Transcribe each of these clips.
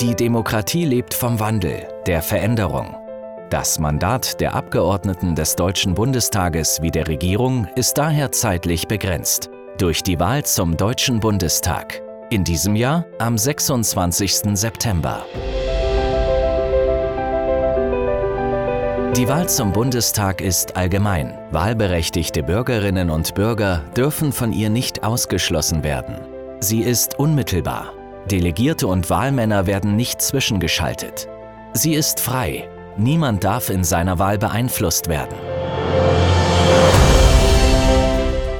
Die Demokratie lebt vom Wandel, der Veränderung. Das Mandat der Abgeordneten des Deutschen Bundestages wie der Regierung ist daher zeitlich begrenzt. Durch die Wahl zum Deutschen Bundestag. In diesem Jahr am 26. September. Die Wahl zum Bundestag ist allgemein. Wahlberechtigte Bürgerinnen und Bürger dürfen von ihr nicht ausgeschlossen werden. Sie ist unmittelbar. Delegierte und Wahlmänner werden nicht zwischengeschaltet. Sie ist frei. Niemand darf in seiner Wahl beeinflusst werden.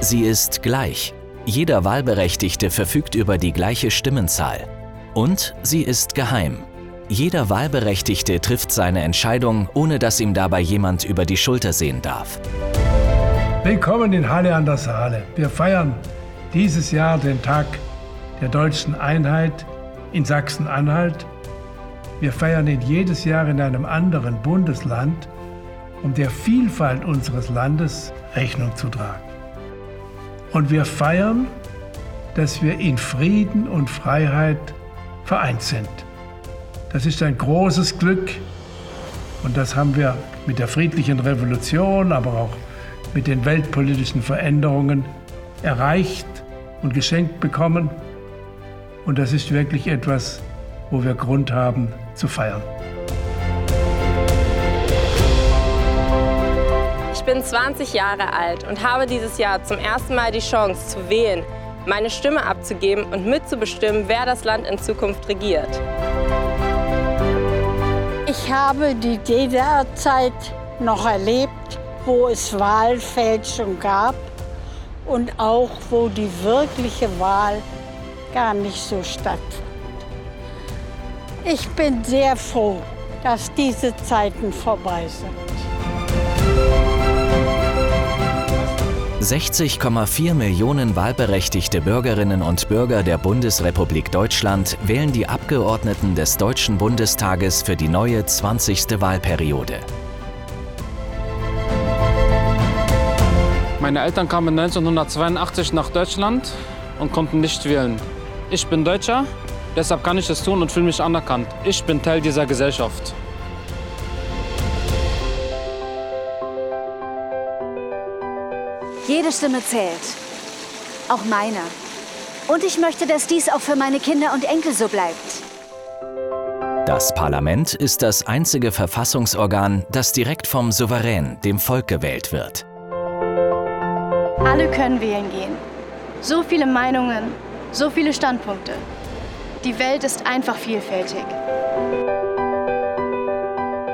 Sie ist gleich. Jeder Wahlberechtigte verfügt über die gleiche Stimmenzahl. Und sie ist geheim. Jeder Wahlberechtigte trifft seine Entscheidung, ohne dass ihm dabei jemand über die Schulter sehen darf. Willkommen in Halle an der Saale. Wir feiern dieses Jahr den Tag der deutschen Einheit in Sachsen-Anhalt. Wir feiern ihn jedes Jahr in einem anderen Bundesland, um der Vielfalt unseres Landes Rechnung zu tragen. Und wir feiern, dass wir in Frieden und Freiheit vereint sind. Das ist ein großes Glück und das haben wir mit der friedlichen Revolution, aber auch mit den weltpolitischen Veränderungen erreicht und geschenkt bekommen. Und das ist wirklich etwas, wo wir Grund haben zu feiern. Ich bin 20 Jahre alt und habe dieses Jahr zum ersten Mal die Chance zu wählen, meine Stimme abzugeben und mitzubestimmen, wer das Land in Zukunft regiert. Ich habe die DDR-Zeit noch erlebt, wo es Wahlfälschung gab und auch wo die wirkliche Wahl gar nicht so stattfand. Ich bin sehr froh, dass diese Zeiten vorbei sind. 60,4 Millionen wahlberechtigte Bürgerinnen und Bürger der Bundesrepublik Deutschland wählen die Abgeordneten des Deutschen Bundestages für die neue 20. Wahlperiode. Meine Eltern kamen 1982 nach Deutschland und konnten nicht wählen. Ich bin Deutscher, deshalb kann ich es tun und fühle mich anerkannt. Ich bin Teil dieser Gesellschaft. Jede Stimme zählt. Auch meine. Und ich möchte, dass dies auch für meine Kinder und Enkel so bleibt. Das Parlament ist das einzige Verfassungsorgan, das direkt vom Souverän, dem Volk, gewählt wird. Alle können wählen gehen. So viele Meinungen, so viele Standpunkte. Die Welt ist einfach vielfältig.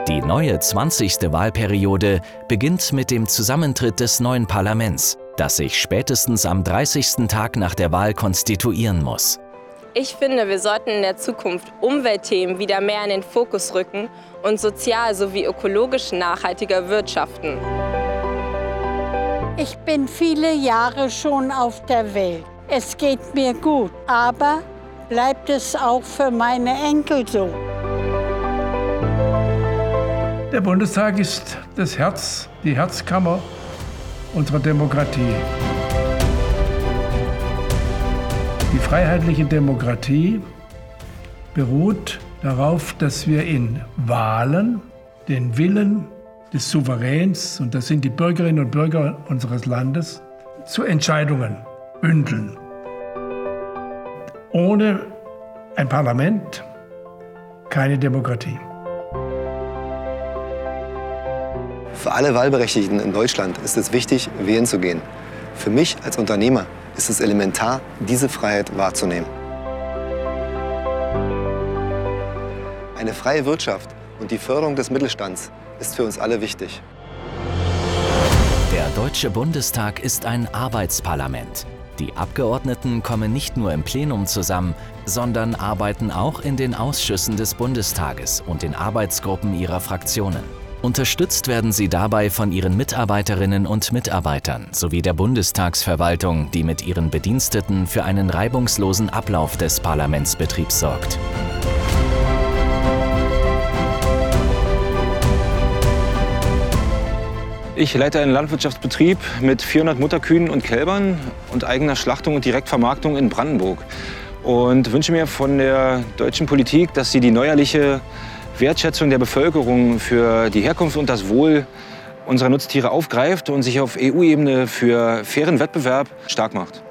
Die neue 20. Wahlperiode beginnt mit dem Zusammentritt des neuen Parlaments, das sich spätestens am 30. Tag nach der Wahl konstituieren muss. Ich finde, wir sollten in der Zukunft Umweltthemen wieder mehr in den Fokus rücken und sozial sowie ökologisch nachhaltiger wirtschaften. Ich bin viele Jahre schon auf der Welt. Es geht mir gut, aber bleibt es auch für meine Enkel so. Der Bundestag ist das Herz, die Herzkammer unserer Demokratie. Die freiheitliche Demokratie beruht darauf, dass wir in Wahlen den Willen des Souveräns, und das sind die Bürgerinnen und Bürger unseres Landes, zu Entscheidungen bündeln. Ohne ein Parlament keine Demokratie. Für alle Wahlberechtigten in Deutschland ist es wichtig, wählen zu gehen. Für mich als Unternehmer ist es elementar, diese Freiheit wahrzunehmen. Eine freie Wirtschaft und die Förderung des Mittelstands ist für uns alle wichtig. Der Deutsche Bundestag ist ein Arbeitsparlament. Die Abgeordneten kommen nicht nur im Plenum zusammen, sondern arbeiten auch in den Ausschüssen des Bundestages und den Arbeitsgruppen ihrer Fraktionen. Unterstützt werden sie dabei von ihren Mitarbeiterinnen und Mitarbeitern sowie der Bundestagsverwaltung, die mit ihren Bediensteten für einen reibungslosen Ablauf des Parlamentsbetriebs sorgt. Ich leite einen Landwirtschaftsbetrieb mit 400 Mutterkühen und Kälbern und eigener Schlachtung und Direktvermarktung in Brandenburg. und wünsche mir von der deutschen Politik, dass sie die neuerliche Wertschätzung der Bevölkerung für die Herkunft und das Wohl unserer Nutztiere aufgreift und sich auf EU-Ebene für fairen Wettbewerb stark macht.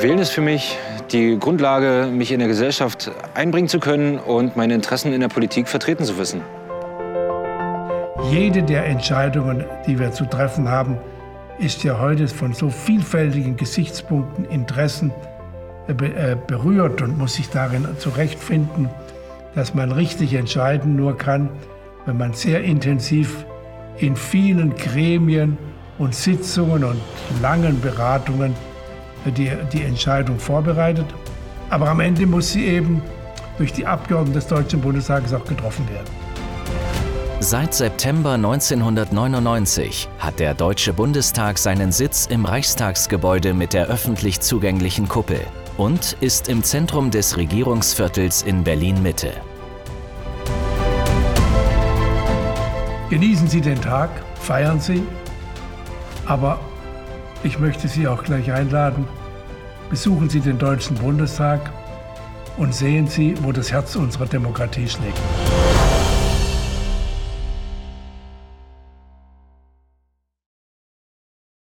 Wählen ist für mich die Grundlage, mich in der Gesellschaft einbringen zu können und meine Interessen in der Politik vertreten zu wissen. Jede der Entscheidungen, die wir zu treffen haben, ist ja heute von so vielfältigen Gesichtspunkten, Interessen äh, äh, berührt und muss sich darin zurechtfinden, dass man richtig entscheiden nur kann, wenn man sehr intensiv in vielen Gremien und Sitzungen und langen Beratungen die, die Entscheidung vorbereitet. Aber am Ende muss sie eben durch die Abgeordneten des Deutschen Bundestages auch getroffen werden. Seit September 1999 hat der Deutsche Bundestag seinen Sitz im Reichstagsgebäude mit der öffentlich zugänglichen Kuppel und ist im Zentrum des Regierungsviertels in Berlin-Mitte. Genießen Sie den Tag, feiern Sie, aber ich möchte Sie auch gleich einladen. Besuchen Sie den Deutschen Bundestag und sehen Sie, wo das Herz unserer Demokratie schlägt.